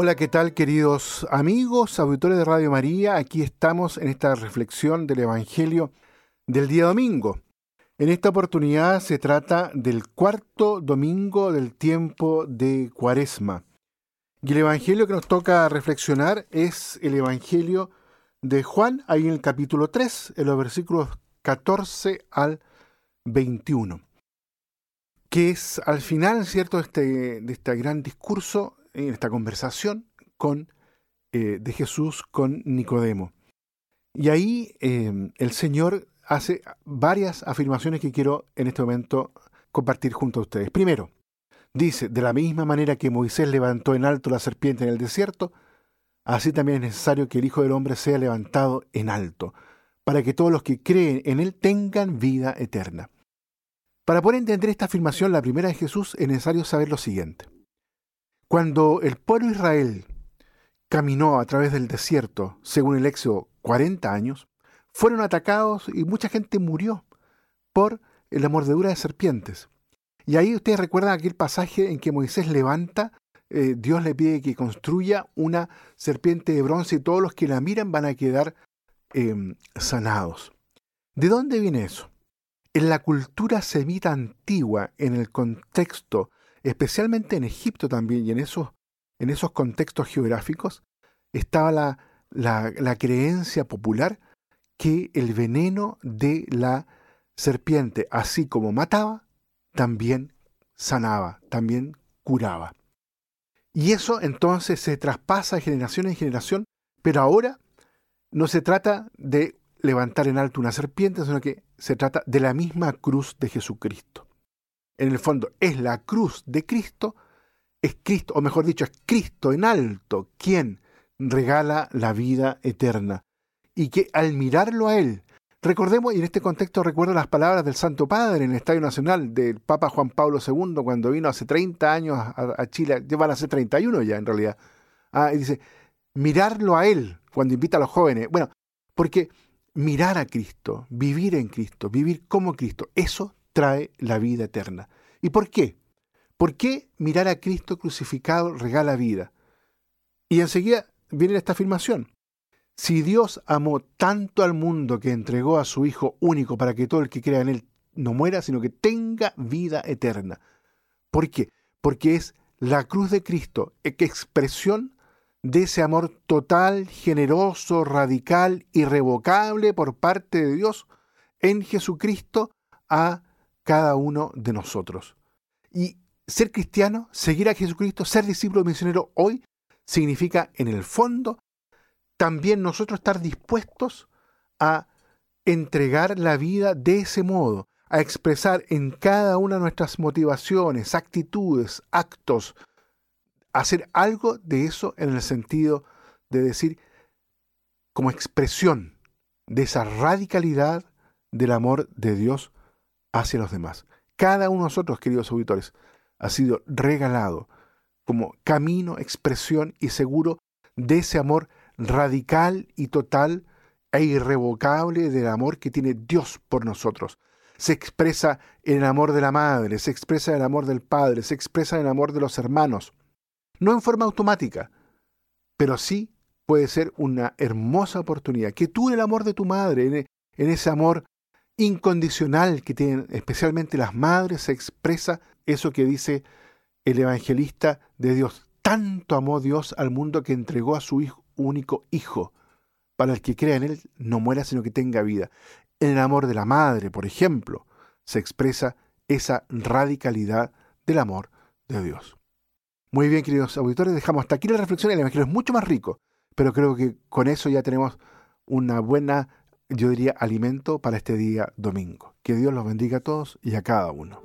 Hola, ¿qué tal queridos amigos, auditores de Radio María? Aquí estamos en esta reflexión del Evangelio del día domingo. En esta oportunidad se trata del cuarto domingo del tiempo de Cuaresma. Y el Evangelio que nos toca reflexionar es el Evangelio de Juan, ahí en el capítulo 3, en los versículos 14 al 21, que es al final, ¿cierto?, este, de este gran discurso, en esta conversación con, eh, de Jesús con Nicodemo. Y ahí eh, el Señor hace varias afirmaciones que quiero en este momento compartir junto a ustedes. Primero, dice, de la misma manera que Moisés levantó en alto la serpiente en el desierto, así también es necesario que el Hijo del Hombre sea levantado en alto, para que todos los que creen en Él tengan vida eterna. Para poder entender esta afirmación, la primera de Jesús, es necesario saber lo siguiente. Cuando el pueblo de Israel caminó a través del desierto, según el Éxodo, 40 años, fueron atacados y mucha gente murió por la mordedura de serpientes. Y ahí ustedes recuerdan aquel pasaje en que Moisés levanta, eh, Dios le pide que construya una serpiente de bronce y todos los que la miran van a quedar em, sanados. ¿De dónde viene eso? En la cultura semita antigua, en el contexto, especialmente en Egipto también y en esos, en esos contextos geográficos, estaba la, la creencia popular que el veneno de la serpiente, así como mataba, también sanaba, también curaba. Y eso entonces se traspasa de generación en generación, pero ahora no se trata de levantar en alto una serpiente, sino que se trata de la misma cruz de Jesucristo. En el fondo es la cruz de Cristo, es Cristo, o mejor dicho, es Cristo en alto quien regala la vida eterna. Y que al mirarlo a Él, recordemos, y en este contexto recuerdo las palabras del Santo Padre en el Estadio Nacional del Papa Juan Pablo II cuando vino hace 30 años a, Chile, llevan hace 31 ya en realidad. Ah, y dice, mirarlo a Él cuando invita a los jóvenes. Bueno, porque mirar a Cristo, vivir en Cristo, vivir como Cristo, eso trae la vida eterna. ¿Y por qué? ¿Por qué mirar a Cristo crucificado regala vida? Y enseguida viene esta afirmación. Si Dios amó tanto al mundo que entregó a su Hijo único para que todo el que crea en Él no muera, sino que tenga vida eterna. ¿Por qué? Porque es la cruz de Cristo, expresión de ese amor total, generoso, radical, irrevocable por parte de Dios en Jesucristo a cada uno de nosotros. Y ser cristiano, seguir a Jesucristo, ser discípulo misionero hoy, significa en el fondo también nosotros estar dispuestos a entregar la vida de ese modo, a expresar en cada una de nuestras motivaciones, actitudes, actos, hacer algo de eso en el sentido de decir como expresión de esa radicalidad del amor de Dios hacia los demás. Cada uno de nosotros, queridos auditores, ha sido regalado como camino, expresión y seguro de ese amor radical y total e irrevocable del amor que tiene Dios por nosotros. Se expresa en el amor de la madre, se expresa en el amor del padre, se expresa en el amor de los hermanos. No en forma automática, pero sí puede ser una hermosa oportunidad. Que tú en el amor de tu madre, en, ese amor incondicional que tienen especialmente las madres, se expresa eso que dice el evangelista de Dios. Tanto amó Dios al mundo que entregó a su único hijo, para el que crea en él no muera, sino que tenga vida. En el amor de la madre, por ejemplo, se expresa esa radicalidad del amor de Dios. Muy bien, queridos auditores, dejamos hasta aquí la reflexión. El Evangelio es mucho más rico, pero creo que con eso ya tenemos una buena, yo diría, alimento para este día domingo. Que Dios los bendiga a todos y a cada uno.